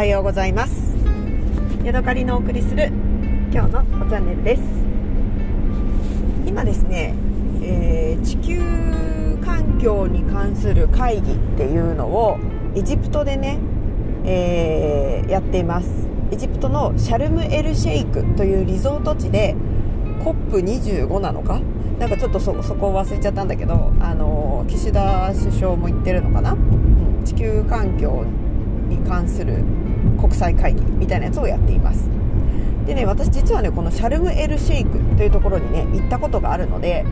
はようございます。ヤドカリのお送りする今日のチャンネルです。今ですね、えー、地球環境に関する会議っていうのをエジプトでね、えー、やっています。エジプトのシャルムエルシェイクというリゾート地で COP25 なのか？なんかちょっとそそこを忘れちゃったんだけど、あの岸田首相も言ってるのかな、うん、地球環境に関する国際会議みたいなやつをやっています。でね私実はねこのシャルムエルシェイクというところにね行ったことがあるので、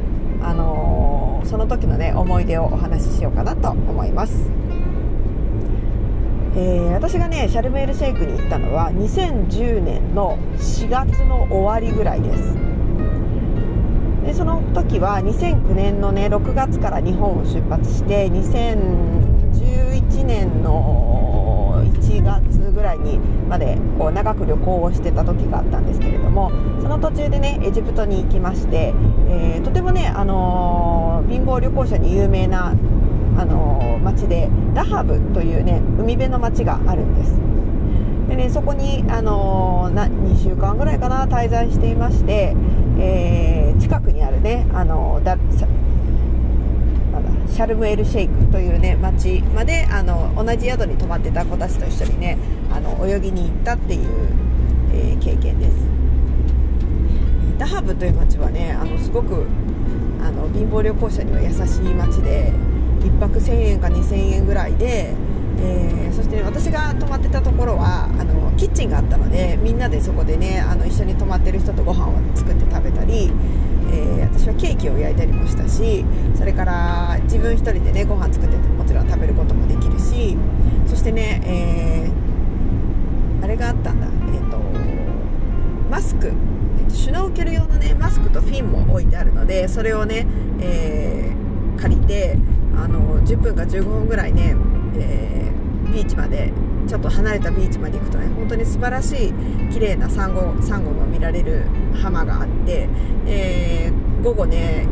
あのその時のね思い出をお話ししようかなと思います。えー、私がねシャルメールシェイクに行ったのは2010年の4月の終わりぐらいです。でその時は2009年のね6月から日本を出発して2011年の1月ぐらいにまでこう長く旅行をしてた時があったんですけれどもその途中でねエジプトに行きまして、えー、とてもね、あのー、貧乏旅行者に有名なあの町でダハブというね海辺の町があるんです。でねそこにあのな2週間ぐらいかな滞在していまして、え、近くにあるねあのシャルムエルシェイクというね町まであの同じ宿に泊まってた子たちと一緒にねあの泳ぎに行ったっていう、えー、経験です。ダハブという町はねあのすごくあの貧乏旅行者には優しい町で1泊1000円か2000円ぐらいで、えー、そして、ね、私が泊まってたところはあのキッチンがあったのでみんなでそこでねあの一緒に泊まってる人とご飯を作って食べたり、えー、私はケーキを焼いたりもしたしそれから自分1人でねご飯作ってもちろん食べることもできるしそしてね、えー、あれがあったんだ。え、ー、とマスク。えー、とシュノーケル用のねマスクとフィンも置いてあるのでそれをね、えー、借りてあの10分か15分ぐらいね、え、ビーチまでちょっと離れたビーチまで行くとね本当に素晴らしい綺麗なサンゴサンゴの見られる浜があって、えー、午後ね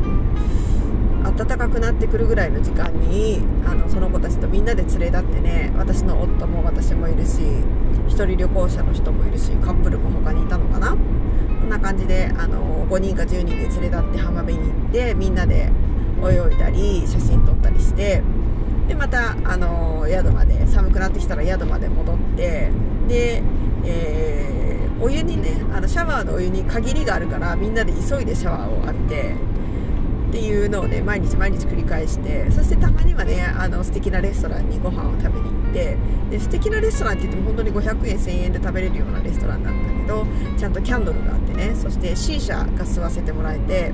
暖かくなってくるぐらいの時間にあのその子たちとみんなで連れ立ってね私の夫も私もいるし1人旅行者の人もいるしカップルも他にいたのかな？こんな感じであの5人か10人で連れ立って浜辺に行ってみんなで泳いだり写真撮ったりしてでまた、あの宿までくなってきたら宿まで戻ってで、えー、お湯にねあのシャワーのお湯に限りがあるからみんなで急いでシャワーを浴びてっていうのをね毎日毎日繰り返してそしてたまにはねあの素敵なレストランにご飯を食べに行ってで素敵なレストランって言っても本当に500円1000円で食べれるようなレストランなんだけどちゃんとキャンドルがあってねそして C 社が吸わせてもらえて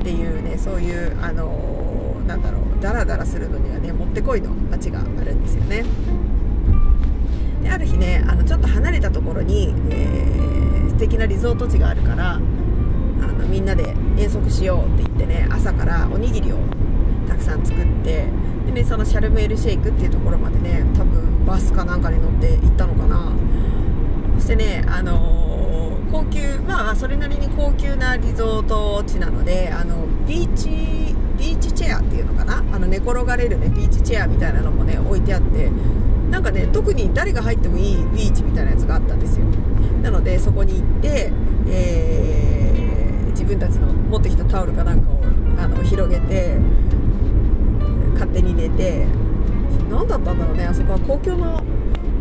っていうねそういうあのー、なんだろうダラダラするのにはねもってこいの街があるんですよね。である日ねあのちょっと離れたところに、えー、素敵なリゾート地があるからあのみんなで遠足しようって言ってね朝からおにぎりをたくさん作ってでねそのシャルムエルシェイクっていうところまでね多分バスかなんかに乗って行ったのかな。そしてねあのー高級まあそれなりに高級なリゾート地なのであのビーチビーチチェアっていうのかな？あの寝転がれるねビーチチェアみたいなのもね置いてあって。なんかね特に誰が入ってもいいビーチみたいなやつがあったんですよ。なのでそこに行って、えー、自分たちの持ってきたタオルかなんかをあの広げて勝手に寝て。何だったんだろうねあそこは。公共の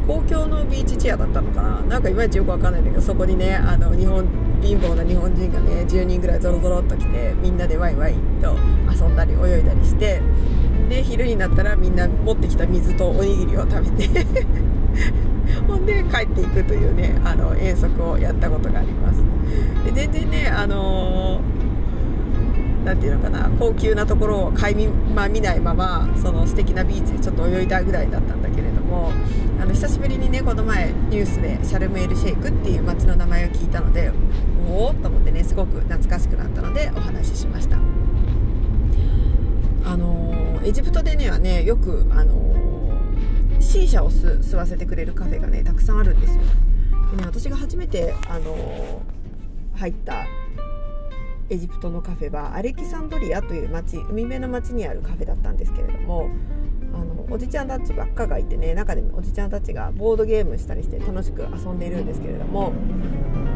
公共のビーチチェアだったのかな。なんかいまいちよくわかんないんだけどそこにねあの日本貧乏な日本人がね10人ぐらいぞろぞろっと来てみんなでワイワイと遊んだり泳いだりしてで昼になったらみんな持ってきた水とおにぎりを食べて ほんで帰っていくというねあの遠足をやったことがあります。で全然ねあのー、ていうのかな高級なところを垣間見ないままその素敵なビーチでちょっと泳いだぐらいだったんだけれどもあの久しぶりにねこの前ニュースでシャルムエルシェイクっていう街の名前を聞いたのでおおと思ってねすごく懐かしくなったのでお話ししました。あのエジプトでねはねよくあの C 社を吸わせてくれるカフェがねたくさんあるんですよ。でね私が初めてあの入ったエジプトのカフェはアレキサンドリアという町海辺の町にあるカフェだったんですけれどもあのおじちゃんたちばっかがいてね中でもおじちゃんたちがボードゲームしたりして楽しく遊んでいるんですけれども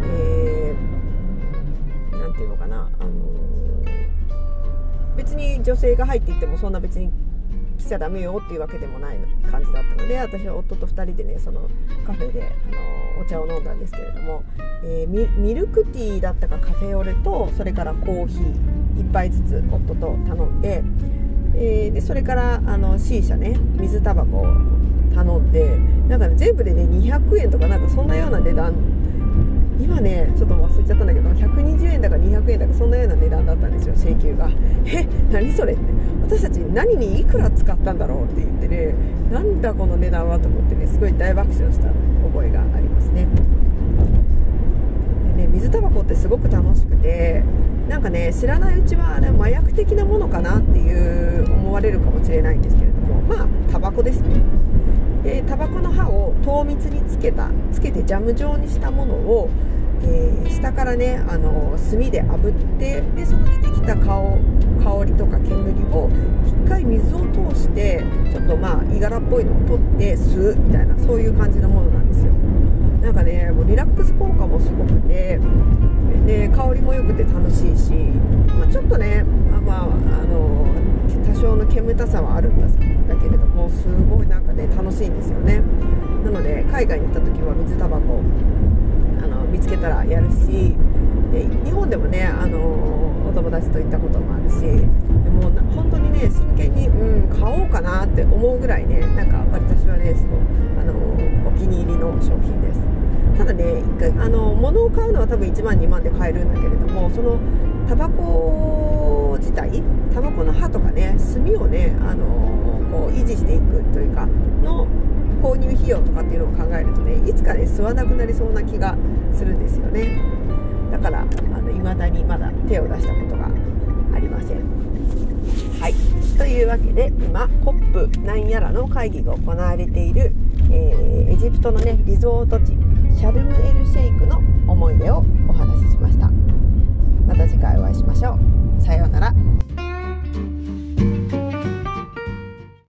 えー、て言うのかな、あの別に女性が入っていってもそんな別に来ちゃダメよっていうわけでもない感じだったので私は夫と2人でねそのカフェで、あのお茶を飲んだんですけれども、えー、ミルクティーだったかカフェオレとそれからコーヒー1杯ずつ夫と頼んでえー、でそれからあの C 社ね水タバコを頼んでなんか、ね、全部でね200円とかなんかそんなような値段今ねちょっと忘れちゃったんだけど120円だか200円だかそんなような値段だったんですよ請求が。え何それって。私たち何にいくら使ったんだろうって言ってねなんだこの値段はと思ってねすごい大爆笑した覚えがありますね。でね水タバコってすごく楽しくてなんかね知らないうちは、ね、麻薬的なものかなっていう思われるかもしれないんですけれどもまあタバコですね。でタバコの葉を糖蜜につけたつけてジャム状にしたものを、えー、下からねあの炭で炙ってでその出てきた香香りとか煙を一回水を通してちょっとまあいがらっぽいのを取って吸うみたいなそういう感じのものなんですよ。なんかねもうリラックス効果もすごくてで香りも良くて楽しいし、まあ、ちょっとね、まあ、あの多少の煙たさはあるんだけれどもすごいなんかね楽しいんですよね。なので海外に行った時は水タバコあの見つけたらやるしで日本でもねあのお友達と行ったこともあるしでも本当にね真剣に、うん、買おうかなって思うぐらいねなんか私はねすごあのお気に入りの商品です。ただね一回あの物を買うのは多分1万2万で買えるんだけれどもそのタバコ自体タバコの葉とかね炭をねあのこう維持していくというかの購入費用とかっていうのを考えるとねいつかね吸わなくなりそうな気がするんですよね。だからあの未だにまだ手を出したことがありません。はい。というわけで今 COP なんやらの会議が行われている、えー、エジプトのねリゾート地シャルムエルシェイクの思い出をお話ししました。また次回お会いしましょう。さようなら。